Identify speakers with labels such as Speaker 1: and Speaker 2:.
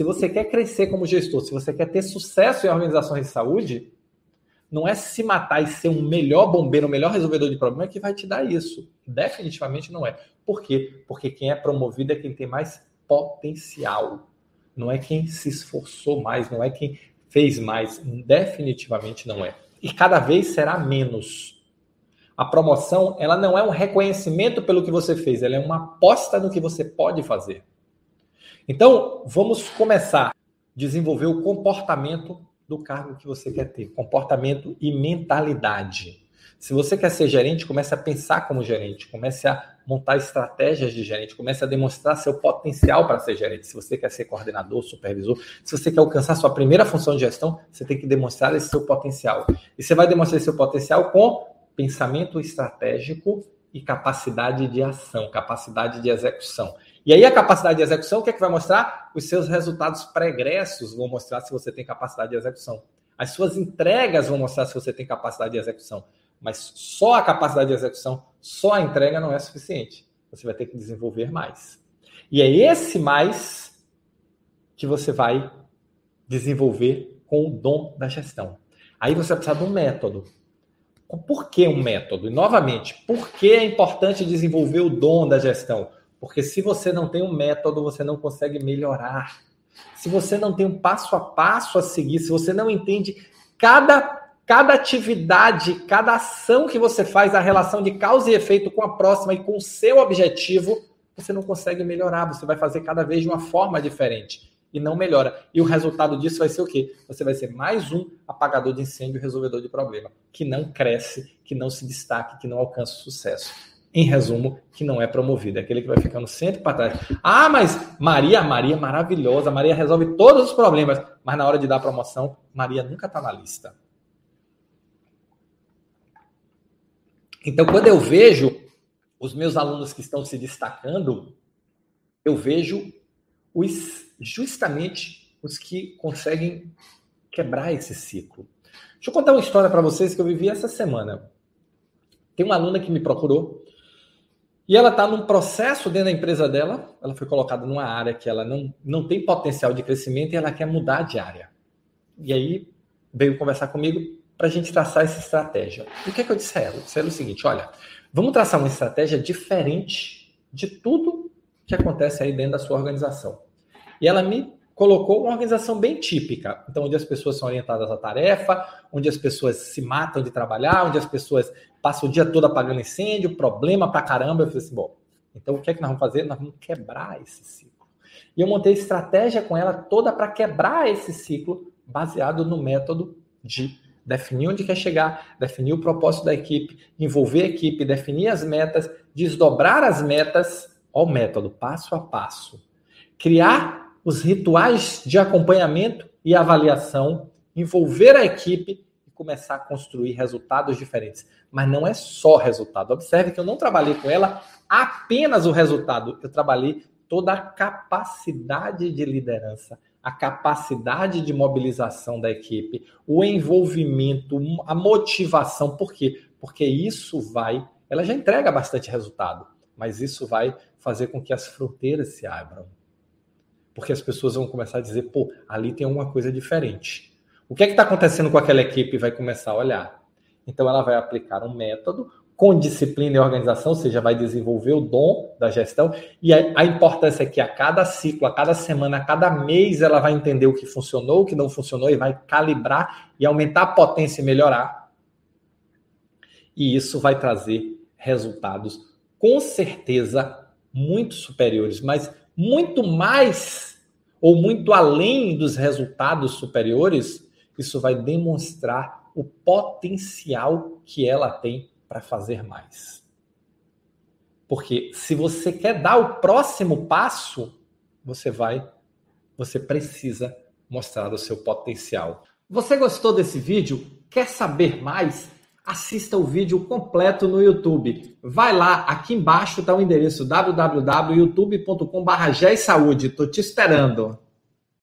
Speaker 1: Se você quer crescer como gestor, se você quer ter sucesso em organizações de saúde, não é se matar e ser um melhor bombeiro, um melhor resolvedor de problema que vai te dar isso. Definitivamente não é. Por quê? Porque quem é promovido é quem tem mais potencial. Não é quem se esforçou mais, não é quem fez mais. Definitivamente não é. E cada vez será menos. A promoção, ela não é um reconhecimento pelo que você fez, ela é uma aposta no que você pode fazer. Então, vamos começar a desenvolver o comportamento do cargo que você quer ter, comportamento e mentalidade. Se você quer ser gerente, comece a pensar como gerente, comece a montar estratégias de gerente, comece a demonstrar seu potencial para ser gerente. Se você quer ser coordenador, supervisor, se você quer alcançar sua primeira função de gestão, você tem que demonstrar esse seu potencial. E você vai demonstrar esse seu potencial com pensamento estratégico e capacidade de ação, capacidade de execução. E aí a capacidade de execução, o que é que vai mostrar? Os seus resultados pregressos vão mostrar se você tem capacidade de execução. As suas entregas vão mostrar se você tem capacidade de execução. Mas só a capacidade de execução, só a entrega não é suficiente. Você vai ter que desenvolver mais. E é esse mais que você vai desenvolver com o dom da gestão. Aí você vai precisar de um método. Por que um método? E novamente, por que é importante desenvolver o dom da gestão? Porque se você não tem um método, você não consegue melhorar. Se você não tem um passo a passo a seguir, se você não entende cada cada atividade, cada ação que você faz, a relação de causa e efeito com a próxima e com o seu objetivo, você não consegue melhorar, você vai fazer cada vez de uma forma diferente e não melhora. E o resultado disso vai ser o quê? Você vai ser mais um apagador de incêndio, resolvedor de problema, que não cresce, que não se destaque, que não alcança sucesso em resumo, que não é promovido, é aquele que vai ficando sempre para trás. Ah, mas Maria, Maria é maravilhosa, Maria resolve todos os problemas, mas na hora de dar promoção, Maria nunca está na lista. Então, quando eu vejo os meus alunos que estão se destacando, eu vejo os justamente os que conseguem quebrar esse ciclo. Deixa eu contar uma história para vocês que eu vivi essa semana. Tem uma aluna que me procurou e ela está num processo dentro da empresa dela, ela foi colocada numa área que ela não, não tem potencial de crescimento e ela quer mudar de área. E aí veio conversar comigo para a gente traçar essa estratégia. E o que, é que eu disse a ela? Eu disse a ela o seguinte: olha, vamos traçar uma estratégia diferente de tudo que acontece aí dentro da sua organização. E ela me colocou uma organização bem típica. Então, onde as pessoas são orientadas à tarefa, onde as pessoas se matam de trabalhar, onde as pessoas passam o dia todo apagando incêndio, problema pra caramba. Eu falei assim, bom, então o que é que nós vamos fazer? Nós vamos quebrar esse ciclo. E eu montei estratégia com ela toda para quebrar esse ciclo, baseado no método de definir onde quer chegar, definir o propósito da equipe, envolver a equipe, definir as metas, desdobrar as metas, ó o método, passo a passo. Criar os rituais de acompanhamento e avaliação, envolver a equipe e começar a construir resultados diferentes. Mas não é só resultado. Observe que eu não trabalhei com ela apenas o resultado, eu trabalhei toda a capacidade de liderança, a capacidade de mobilização da equipe, o envolvimento, a motivação. Por quê? Porque isso vai, ela já entrega bastante resultado, mas isso vai fazer com que as fronteiras se abram porque as pessoas vão começar a dizer, pô, ali tem alguma coisa diferente. O que é que está acontecendo com aquela equipe? Vai começar a olhar. Então ela vai aplicar um método com disciplina e organização, ou seja, vai desenvolver o dom da gestão. E a, a importância é que a cada ciclo, a cada semana, a cada mês, ela vai entender o que funcionou, o que não funcionou, e vai calibrar e aumentar a potência e melhorar. E isso vai trazer resultados, com certeza, muito superiores, mas muito mais ou muito além dos resultados superiores, isso vai demonstrar o potencial que ela tem para fazer mais. Porque se você quer dar o próximo passo, você vai, você precisa mostrar o seu potencial. Você gostou desse vídeo? Quer saber mais? Assista o vídeo completo no YouTube. Vai lá, aqui embaixo está o endereço www.youtube.com.br. Estou te esperando.